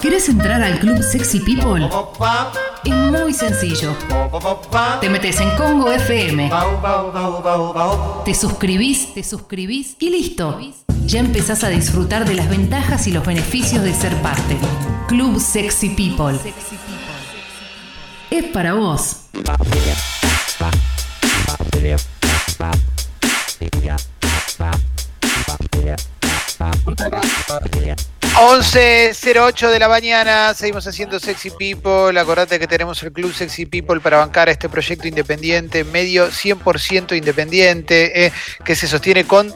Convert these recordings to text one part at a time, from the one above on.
¿Quieres entrar al club Sexy People? Es muy sencillo. Te metes en Congo FM. Te suscribís, te suscribís y listo. Ya empezás a disfrutar de las ventajas y los beneficios de ser parte. Club Sexy People. Es para vos. 11.08 de la mañana, seguimos haciendo Sexy People. Acordate que tenemos el Club Sexy People para bancar este proyecto independiente, medio 100% independiente, eh, que se sostiene con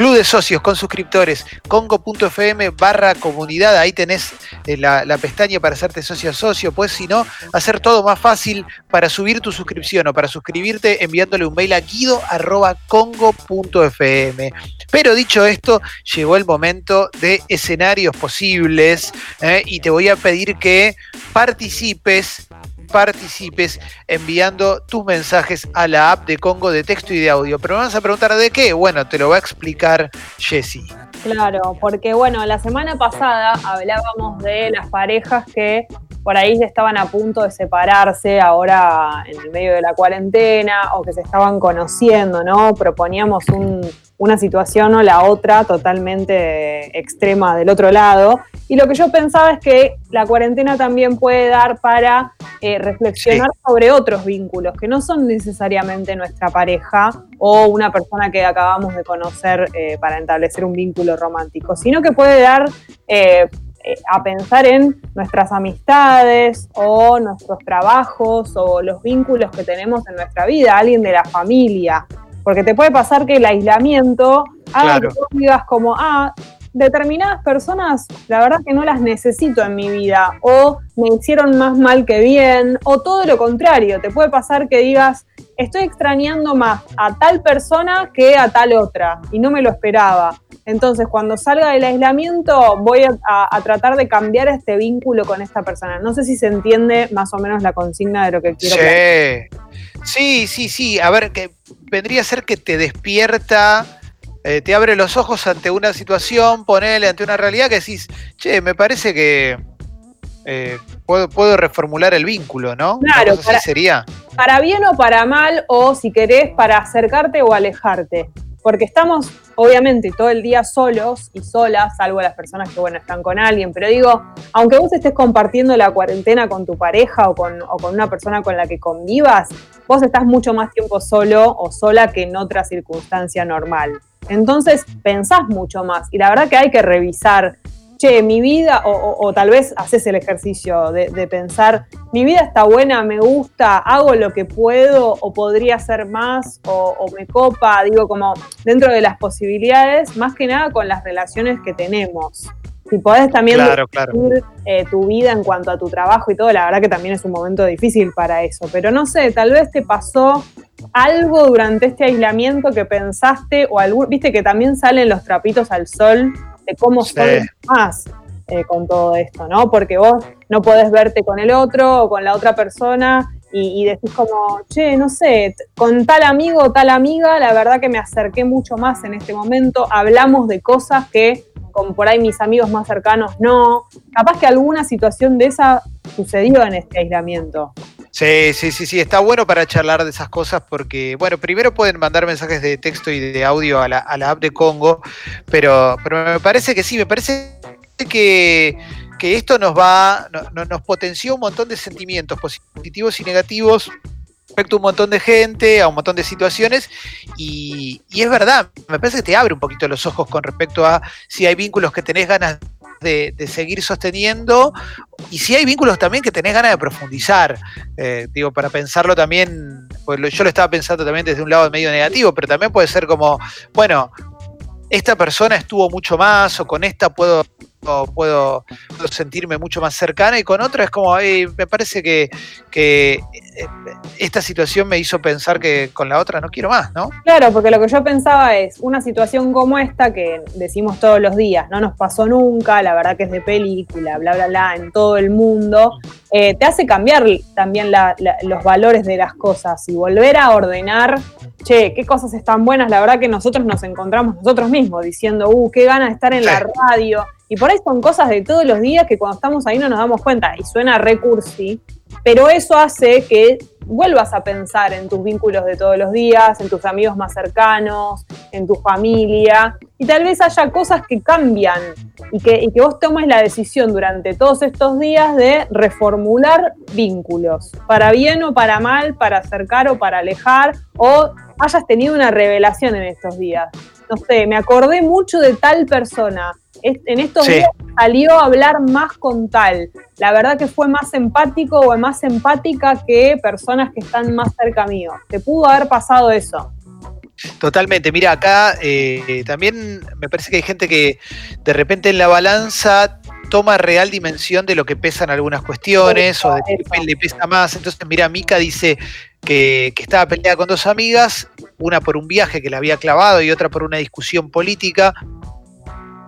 Club de Socios con suscriptores, congo.fm barra comunidad, ahí tenés eh, la, pestaña para hacerte socio a socio, pues si no, hacer todo más fácil para subir tu suscripción o para suscribirte enviándole un mail a guido.congo.fm. Pero dicho esto, llegó el momento de escenarios posibles eh, y te voy a pedir que participes participes enviando tus mensajes a la app de Congo de texto y de audio. Pero me vas a preguntar de qué. Bueno, te lo va a explicar Jessie. Claro, porque bueno, la semana pasada hablábamos de las parejas que por ahí estaban a punto de separarse ahora en el medio de la cuarentena o que se estaban conociendo, ¿no? Proponíamos un, una situación o la otra totalmente extrema del otro lado. Y lo que yo pensaba es que la cuarentena también puede dar para eh, reflexionar sobre otros vínculos que no son necesariamente nuestra pareja o una persona que acabamos de conocer eh, para establecer un vínculo romántico, sino que puede dar eh, a pensar en nuestras amistades o nuestros trabajos o los vínculos que tenemos en nuestra vida, alguien de la familia, porque te puede pasar que el aislamiento haga que tú digas como, ah, determinadas personas, la verdad que no las necesito en mi vida, o me hicieron más mal que bien, o todo lo contrario, te puede pasar que digas, estoy extrañando más a tal persona que a tal otra, y no me lo esperaba. Entonces, cuando salga del aislamiento, voy a, tratar de cambiar este vínculo con esta persona. No sé si se entiende más o menos la consigna de lo que quiero sí. Sí, sí, sí. A ver, que vendría a ser que te despierta, eh, te abre los ojos ante una situación, ponele ante una realidad que decís, che, me parece que eh, puedo, puedo, reformular el vínculo, ¿no? Claro, sería. Para bien o para mal, o si querés, para acercarte o alejarte porque estamos obviamente todo el día solos y solas, salvo las personas que, bueno, están con alguien, pero digo, aunque vos estés compartiendo la cuarentena con tu pareja o con, o con una persona con la que convivas, vos estás mucho más tiempo solo o sola que en otra circunstancia normal. Entonces pensás mucho más y la verdad que hay que revisar che, mi vida, o, tal vez haces el ejercicio de, pensar, mi vida está buena, me gusta, hago lo que puedo, o podría hacer más, o, me copa, digo, como dentro de las posibilidades, más que nada con las relaciones que tenemos. Si podés también claro, eh, tu vida en cuanto a tu trabajo y todo, la verdad que también es un momento difícil para eso. Pero no sé, tal vez te pasó algo durante este aislamiento que pensaste, o algún, viste que también salen los trapitos al sol cómo son más eh, con todo esto, ¿no? Porque vos no podés verte con el otro o con la otra persona y, decís como, che, no sé, con tal amigo o tal amiga, la verdad que me acerqué mucho más en este momento, hablamos de cosas que con por ahí mis amigos más cercanos no. Capaz que alguna situación de esa sucedió en este aislamiento. Sí, sí, sí, sí, está bueno para charlar de esas cosas porque, bueno, primero pueden mandar mensajes de texto y de audio a la, app de Congo, pero, pero me parece que sí, me parece que, esto nos va, nos potenció un montón de sentimientos positivos y negativos respecto a un montón de gente, a un montón de situaciones, y, y, es verdad, me parece que te abre un poquito los ojos con respecto a si hay vínculos que tenés ganas de, seguir sosteniendo y si hay vínculos también que tenés ganas de profundizar. Eh, digo, para pensarlo también, pues yo lo estaba pensando también desde un lado medio negativo, pero también puede ser como, bueno, esta persona estuvo mucho más o con esta puedo puedo, sentirme mucho más cercana. Y con otra es como, me parece que, que, eh, esta situación me hizo pensar que con la otra no quiero más, ¿no? Claro, porque lo que yo pensaba es una situación como esta que decimos todos los días, no nos pasó nunca, la verdad que es de película, bla, bla, bla, en todo el mundo, eh, te hace cambiar también los valores de las cosas. Y volver a ordenar, che, qué cosas están buenas, la verdad que nosotros nos encontramos nosotros mismos diciendo, uh, qué ganas de estar en la radio Y por ahí son cosas de todos los días que cuando estamos ahí no nos damos cuenta. Y suena recursi, pero eso hace que vuelvas a pensar en tus vínculos de todos los días, en tus amigos más cercanos, en tu familia, y tal vez haya cosas que cambian y que, y que vos tomes la decisión durante todos estos días de reformular vínculos, para bien o para mal, para acercar o para alejar, o hayas tenido una revelación en estos días. No sé, me acordé mucho de tal persona. En estos días salió a hablar más con tal. La verdad que fue más empático o más empática que personas que están más cerca mío. Te pudo haber pasado eso. Totalmente. Mira, acá eh, también me parece que hay gente que de repente en la balanza toma real dimensión de lo que pesan algunas cuestiones o de que le pesa más. Entonces, mira, Mika dice que, estaba peleada con dos amigas, una por un viaje que le había clavado y otra por una discusión política.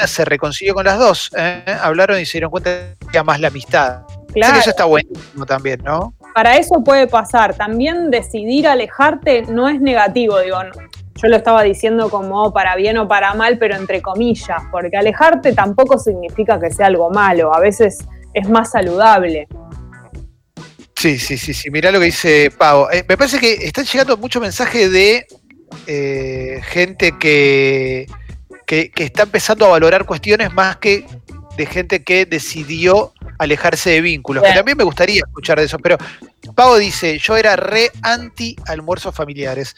Se reconcilió con las dos, ¿eh? hablaron y se dieron cuenta que más la amistad. Claro. eso está buenísimo también, ¿no? Para eso puede pasar. También decidir alejarte no es negativo, digo, yo lo estaba diciendo como para bien o para mal, pero entre comillas, porque alejarte tampoco significa que sea algo malo, a veces es más saludable. Sí, sí, sí, sí. Mirá lo que dice Pau. Eh, me parece que están llegando muchos mensajes de eh, gente que, que, está empezando a valorar cuestiones más que de gente que decidió alejarse de vínculos. Que también me gustaría escuchar de eso, pero Pau dice, yo era re anti almuerzos familiares.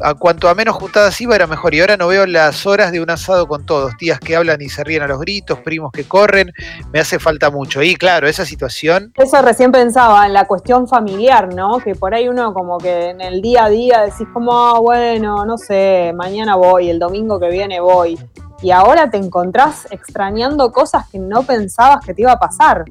A cuanto a menos juntadas iba era mejor. Y ahora no veo las horas de un asado con todos. Tías que hablan y se ríen a los gritos, primos que corren. Me hace falta mucho. Y claro, esa situación... Eso recién pensaba en la cuestión familiar, ¿no? Que por ahí uno como que en el día a día decís como, ah, bueno, no sé, mañana voy, el domingo que viene voy. Y ahora te encontrás extrañando cosas que no pensabas que te iba a pasar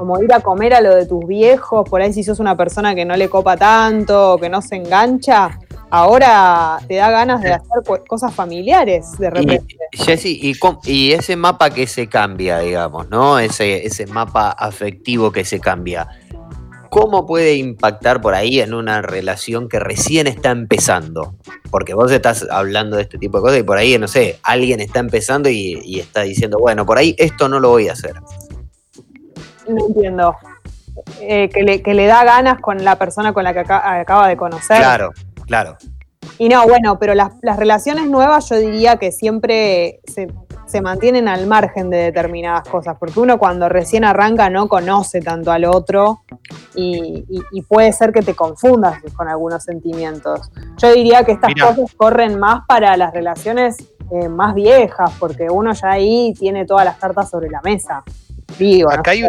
como ir a comer a lo de tus viejos, por ahí si sos una persona que no le copa tanto, que no se engancha, ahora te da ganas de hacer cosas familiares de repente. Y, y, ese mapa que se cambia, digamos, ¿no? Ese, ese mapa afectivo que se cambia. ¿Cómo puede impactar por ahí en una relación que recién está empezando? Porque vos estás hablando de este tipo de cosas y por ahí, no sé, alguien está empezando y, y está diciendo, bueno, por ahí esto no lo voy a hacer. No entiendo. Eh, que, le, que, le, da ganas con la persona con la que acaba de conocer. Claro, claro. Y no, bueno, pero las, relaciones nuevas yo diría que siempre se, mantienen al margen de determinadas cosas, porque uno cuando recién arranca no conoce tanto al otro y, puede ser que te confundas con algunos sentimientos. Yo diría que estas cosas corren más para las relaciones eh, más viejas, porque uno ya ahí tiene todas las cartas sobre la mesa. Vivo, acá, hay,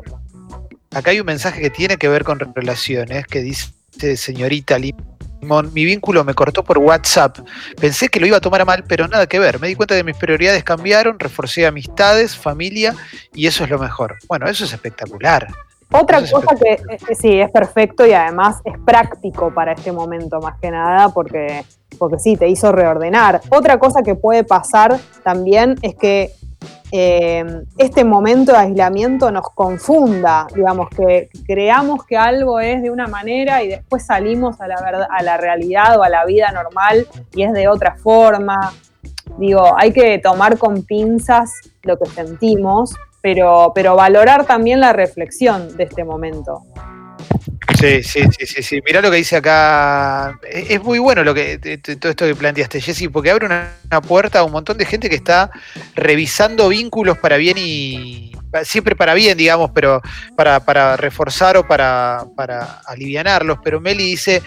acá hay un mensaje que tiene que ver con relaciones, que dice señorita Limón, mi vínculo me cortó por WhatsApp. Pensé que lo iba a tomar a mal, pero nada que ver. Me di cuenta de que mis prioridades cambiaron, reforcé amistades, familia, y eso es lo mejor. Bueno, eso es espectacular. Otra cosa que eh, sí, es perfecto y además es práctico para este momento más que nada porque, porque sí, te hizo reordenar. Otra cosa que puede pasar también es que eh, este momento de aislamiento nos confunda, digamos, que creamos que algo es de una manera y después salimos a la, verdad, a la realidad o a la vida normal y es de otra forma. Digo, hay que tomar con pinzas lo que sentimos, pero, pero valorar también la reflexión de este momento. Sí, sí, sí, sí, sí. Mirá lo que dice acá. Es muy bueno lo que todo esto que planteaste, Jessy, porque abre una, puerta a un montón de gente que está revisando vínculos para bien y siempre para bien, digamos, pero para, para reforzar o para, para alivianarlos. Pero Meli dice,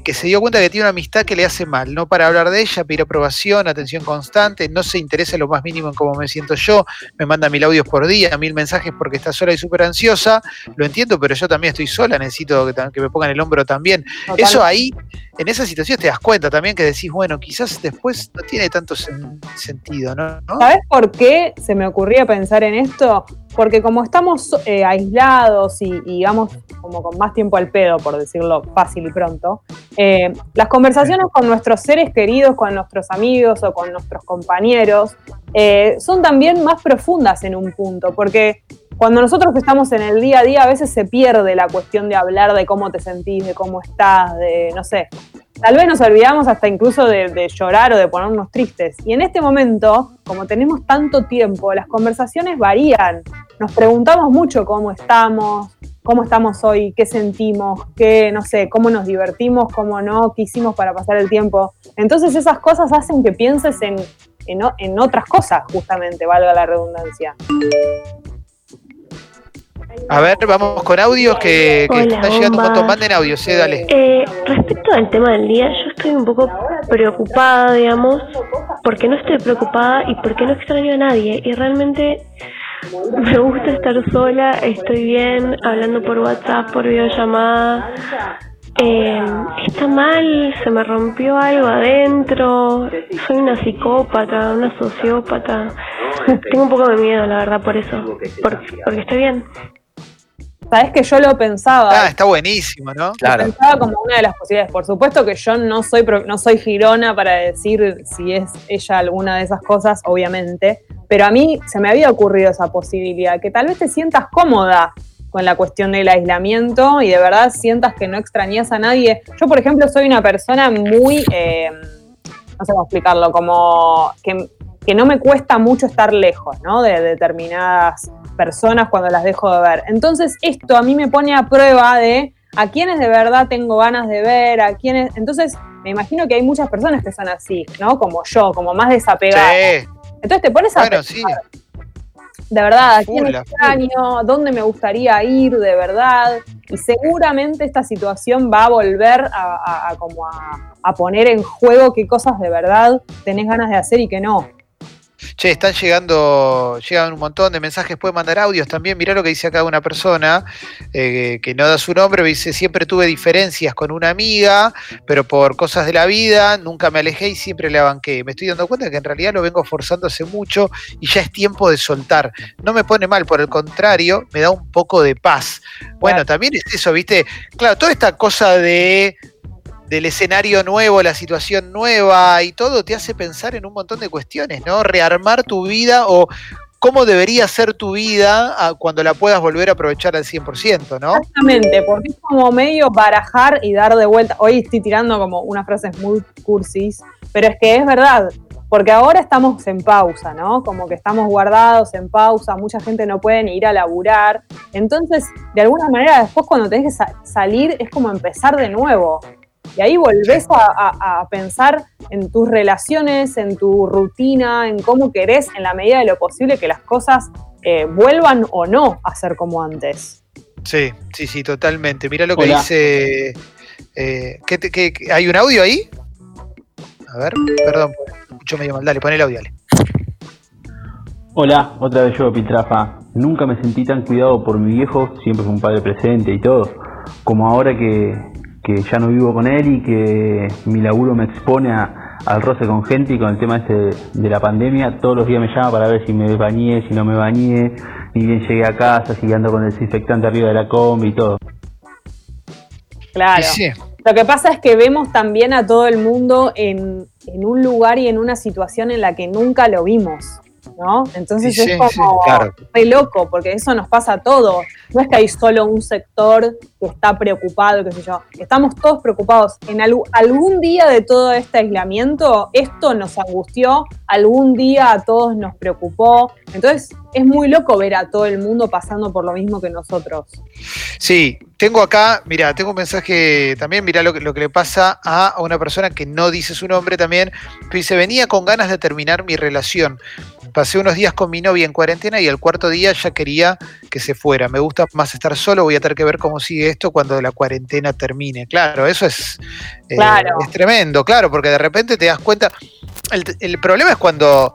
que se dio cuenta que tiene una amistad que le hace mal, no para hablar de ella, pedir aprobación, atención constante, no se interesa lo más mínimo en cómo me siento yo, me manda mil audios por día, mil mensajes porque está sola y súper ansiosa, lo entiendo, pero yo también estoy sola, necesito que, me pongan el hombro también. Eso ahí, en esa situación te das cuenta también que decís, bueno, quizás después no tiene tanto sentido, ¿no? ¿Sabes por qué se me ocurría pensar en esto? porque como estamos eh, aislados y, digamos como con más tiempo al pedo, por decirlo fácil y pronto, eh, las conversaciones con nuestros seres queridos, con nuestros amigos o con nuestros compañeros, eh, son también más profundas en un punto, porque cuando nosotros estamos en el día a día a veces se pierde la cuestión de hablar de cómo te sentís, de cómo estás, de, no sé, tal vez nos olvidamos hasta incluso de, llorar o de ponernos tristes. Y en este momento, como tenemos tanto tiempo, las conversaciones varían. Nos preguntamos mucho cómo estamos, cómo estamos hoy, qué sentimos, qué, no sé, cómo nos divertimos, cómo no, qué hicimos para pasar el tiempo. Entonces esas cosas hacen que pienses en, en, en otras cosas, justamente, valga la redundancia. A ver, vamos con audios que, que está llegando un montón. Manden audios, sí, dale. Eh, respecto al tema del día, yo estoy un poco preocupada, digamos, porque no estoy preocupada y porque no extraño a nadie. Y realmente me gusta estar sola, estoy bien, hablando por WhatsApp, por videollamada. Eh, está mal, se me rompió algo adentro, soy una psicópata, una sociópata. Tengo un poco de miedo, la verdad, por eso, porque, porque estoy bien. Sabes que yo lo pensaba. Ah, está buenísimo, ¿no? Claro. Lo pensaba como una de las posibilidades. Por supuesto que yo no soy, no soy girona para decir si es ella alguna de esas cosas, obviamente. Pero a mí se me había ocurrido esa posibilidad, que tal vez te sientas cómoda con la cuestión del aislamiento y de verdad sientas que no extrañas a nadie. Yo, por ejemplo, soy una persona muy, eh, no sé cómo explicarlo, como que, que, no me cuesta mucho estar lejos, ¿no? De determinadas personas cuando las dejo de ver. Entonces, esto a mí me pone a prueba de a quienes de verdad tengo ganas de ver, a quienes. Entonces, me imagino que hay muchas personas que son así, ¿no? Como yo, como más desapegadas. Entonces te pones a pensar, de verdad, ¿a quién extraño? ¿Dónde me gustaría ir de verdad? Y seguramente esta situación va a volver a, como a poner en juego qué cosas de verdad tenés ganas de hacer y qué no. Che, están llegando, llegan un montón de mensajes, pueden mandar audios también. Mirá lo que dice acá una persona eh, que no da su nombre, dice, siempre tuve diferencias con una amiga, pero por cosas de la vida nunca me alejé y siempre le banqué. Me estoy dando cuenta que en realidad lo vengo forzando hace mucho y ya es tiempo de soltar. No me pone mal, por el contrario, me da un poco de paz. Bueno, también es eso, ¿viste? Claro, toda esta cosa de del escenario nuevo, la situación nueva y todo te hace pensar en un montón de cuestiones, ¿no? Rearmar tu vida o cómo debería ser tu vida ah, cuando la puedas volver a aprovechar al 100%, ¿no? Exactamente, porque es como medio barajar y dar de vuelta. Hoy estoy tirando como unas frases muy cursis, pero es que es verdad, porque ahora estamos en pausa, ¿no? Como que estamos guardados en pausa, mucha gente no puede ni ir a laburar. Entonces, de alguna manera, después cuando tenés que salir, es como empezar de nuevo. Y ahí volvés a, pensar en tus relaciones, en tu rutina, en cómo querés, en la medida de lo posible, que las cosas eh, vuelvan o no a ser como antes. Sí, sí, sí, totalmente. Mira lo que dice. Eh, ¿qué, hay un audio ahí? A ver, perdón, escucho medio mal. Dale, pon el audio, dale. Hola, otra vez yo, Pitrafa. Nunca me sentí tan cuidado por mi viejo, siempre fue un padre presente y todo, como ahora que que ya no vivo con él y que mi laburo me expone al roce con gente y con el tema este de la pandemia. Todos los días me llama para ver si me bañé, si no me bañé, ni bien llegué a casa, si ando con el desinfectante arriba de la combi y todo. Claro. Lo que pasa es que vemos también a todo el mundo en, en un lugar y en una situación en la que nunca lo vimos. ¿No? Entonces es como muy loco, porque eso nos pasa a todos. No es que hay solo un sector que está preocupado, qué sé yo. Estamos todos preocupados. En algún día de todo este aislamiento, esto nos angustió, algún día a todos nos preocupó. Entonces es muy loco ver a todo el mundo pasando por lo mismo que nosotros. Sí, tengo acá, mira, tengo un mensaje también, mira lo que, lo que le pasa a una persona que no dice su nombre también, que dice, venía con ganas de terminar mi relación. Pasé unos días con mi novia en cuarentena y el cuarto día ya quería que se fuera. Me gusta más estar solo, voy a tener que ver cómo sigue esto cuando la cuarentena termine. Claro, eso es, eh, es tremendo, claro, porque de repente te das cuenta. El, problema es cuando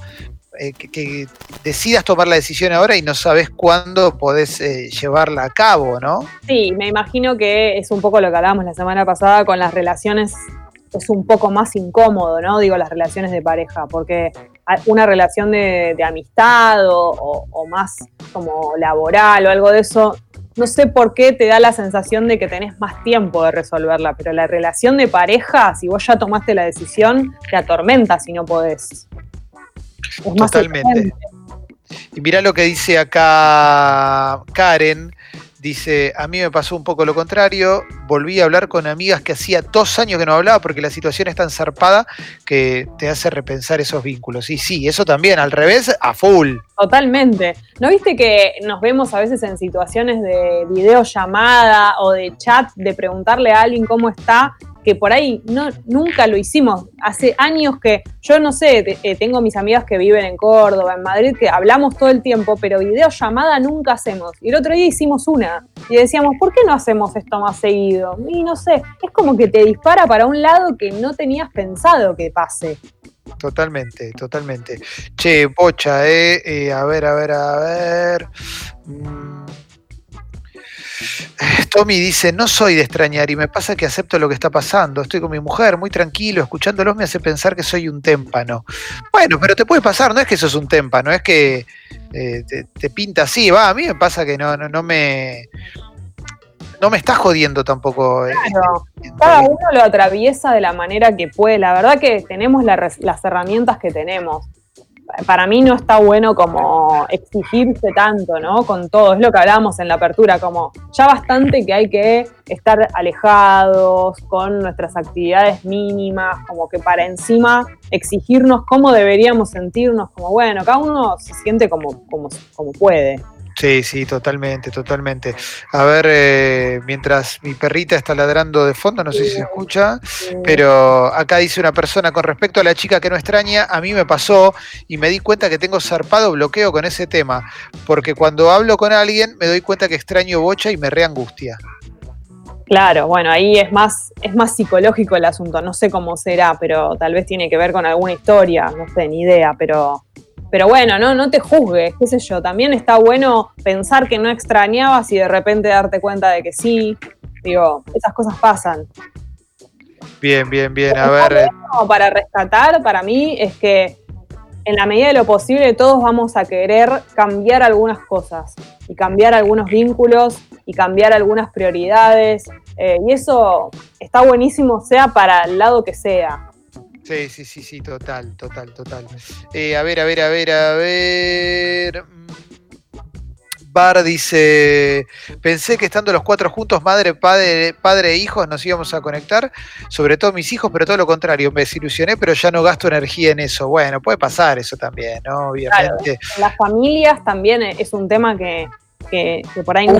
eh, que, decidas tomar la decisión ahora y no sabes cuándo podés eh, llevarla a cabo, ¿no? Sí, me imagino que es un poco lo que hablábamos la semana pasada con las relaciones es un poco más incómodo, ¿no? Digo, las relaciones de pareja, porque una relación de, amistad o, más como laboral o algo de eso, no sé por qué te da la sensación de que tenés más tiempo de resolverla, pero la relación de pareja, si vos ya tomaste la decisión, te atormenta si no podés. Totalmente. Y mira lo que dice acá Karen, Dice, a mí me pasó un poco lo contrario, volví a hablar con amigas que hacía dos años que no hablaba porque la situación es tan zarpada que te hace repensar esos vínculos. Y sí, eso también, al revés, a full. Totalmente. ¿No viste que nos vemos a veces en situaciones de videollamada o de chat, de preguntarle a alguien cómo está que por ahí no, nunca lo hicimos. Hace años que yo no sé, eh, tengo mis amigas que viven en Córdoba, en Madrid, que hablamos todo el tiempo, pero videollamada nunca hacemos. Y el otro día hicimos una y decíamos, ¿por qué no hacemos esto más seguido? Y no sé, es como que te dispara para un lado que no tenías pensado que pase. Totalmente, totalmente. Che, bocha, eh, eh a ver, a ver, a ver. Mm. Tommy dice, no soy de extrañar y me pasa que acepto lo que está pasando. Estoy con mi mujer, muy tranquilo, escuchándolos me hace pensar que soy un témpano. Bueno, pero te puede pasar, no es que sos un témpano, es que eh, te, pinta así, va, a mí me pasa que no, no, me... No me está jodiendo tampoco. Eh, claro, cada uno lo atraviesa de la manera que puede. La verdad que tenemos las herramientas que tenemos para mí no está bueno como exigirse tanto, ¿no? Con todo, es lo que hablábamos en la apertura, como ya bastante que hay que estar alejados con nuestras actividades mínimas, como que para encima exigirnos cómo deberíamos sentirnos, como bueno, cada uno se siente como, como, como puede. Sí, sí, totalmente, totalmente. A ver, eh, mientras mi perrita está ladrando de fondo, no sé si se escucha, pero acá dice una persona con respecto a la chica que no extraña, a mí me pasó y me di cuenta que tengo zarpado bloqueo con ese tema, porque cuando hablo con alguien me doy cuenta que extraño bocha y me reangustia. Claro, bueno, ahí es más, es más psicológico el asunto, no sé cómo será, pero tal vez tiene que ver con alguna historia, no sé, ni idea, pero pero bueno, no, no te juzgues, qué sé yo. También está bueno pensar que no extrañabas y de repente darte cuenta de que sí. Digo, esas cosas pasan. Bien, bien, bien. A ver. Para rescatar, para mí, es que en la medida de lo posible todos vamos a querer cambiar algunas cosas y cambiar algunos vínculos y cambiar algunas prioridades. Eh, y eso está buenísimo, sea para el lado que sea. Sí, sí, sí, sí, total, total, total. Eh, a ver, a ver, a ver, a ver. Mm, Bar dice, pensé que estando los cuatro juntos, madre, padre, padre e hijos, nos íbamos a conectar, sobre todo mis hijos, pero todo lo contrario, me desilusioné, pero ya no gasto energía en eso. Bueno, puede pasar eso también, ¿no? Obviamente. las familias también es un tema que, que, que por ahí no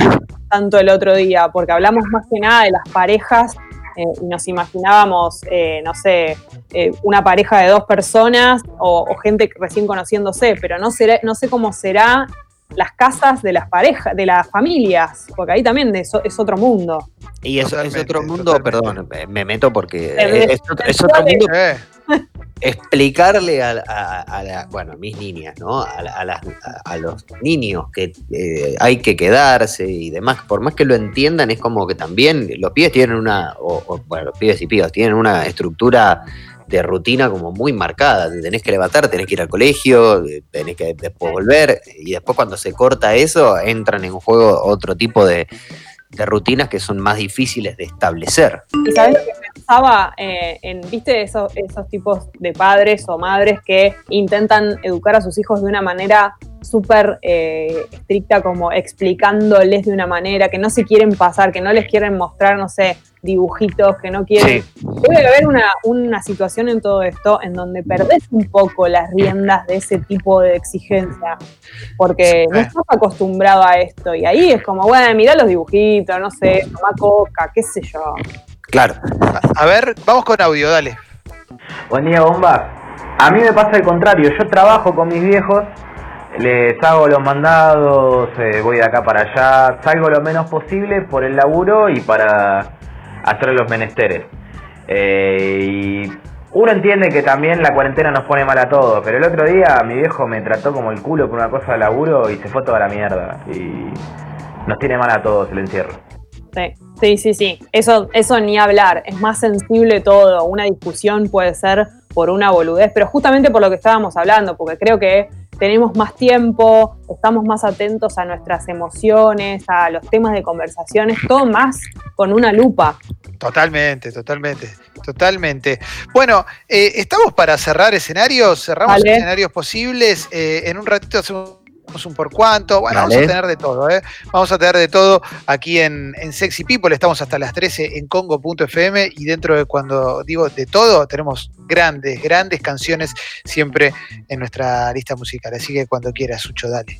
tanto el otro día, porque hablamos más que nada de las parejas eh, y nos imaginábamos, eh, no sé, eh, una pareja de dos personas o, gente recién conociéndose, pero no, será, no sé cómo será las casas de las parejas, de las familias, porque ahí también es, es otro mundo. Y eso es otro mundo, perdón, me meto porque es, es, otro mundo. Explicarle a, bueno, a mis niñas, ¿no? A, los niños que eh, hay que quedarse y demás, por más que lo entiendan, es como que también los pibes tienen una, o, bueno, los pibes y pibas tienen una estructura de rutina como muy marcada. tenés que levantar, tenés que ir al colegio, tenés que después volver, y después cuando se corta eso, entran en juego otro tipo de, de rutinas que son más difíciles de establecer. Y sabes lo que pensaba eh, en, viste, esos, esos tipos de padres o madres que intentan educar a sus hijos de una manera súper eh, estricta, como explicándoles de una manera, que no se quieren pasar, que no les quieren mostrar, no sé, dibujitos, que no quieren. Debe haber una, una situación en todo esto en donde perdés un poco las riendas de ese tipo de exigencia, porque no estás acostumbrado a esto. Y ahí es como, bueno, mira los dibujitos, no sé, toma coca, qué sé yo. Claro. A ver, vamos con audio, dale. Buen día, bomba. A mí me pasa el contrario, yo trabajo con mis viejos les hago los mandados, eh, voy de acá para allá, salgo lo menos posible por el laburo y para hacer los menesteres. Eh, y uno entiende que también la cuarentena nos pone mal a todos, pero el otro día mi viejo me trató como el culo por una cosa de laburo y se fue toda la mierda. Y nos tiene mal a todos el encierro. Sí, sí, sí, sí. Eso, eso ni hablar. Es más sensible todo. Una discusión puede ser por una boludez, pero justamente por lo que estábamos hablando, porque creo que tenemos más tiempo, estamos más atentos a nuestras emociones, a los temas de conversaciones, todo más con una lupa. Totalmente, totalmente, totalmente. Bueno, eh, estamos para cerrar escenarios, cerramos escenarios posibles. Eh, en un ratito hacemos un por cuánto. Bueno, vamos a tener de todo, ¿eh? Vamos a tener de todo aquí en, en Sexy People. Estamos hasta las 13 en Congo.fm y dentro de cuando digo de todo, tenemos grandes, grandes canciones siempre en nuestra lista musical. Así que cuando quieras, Sucho, dale.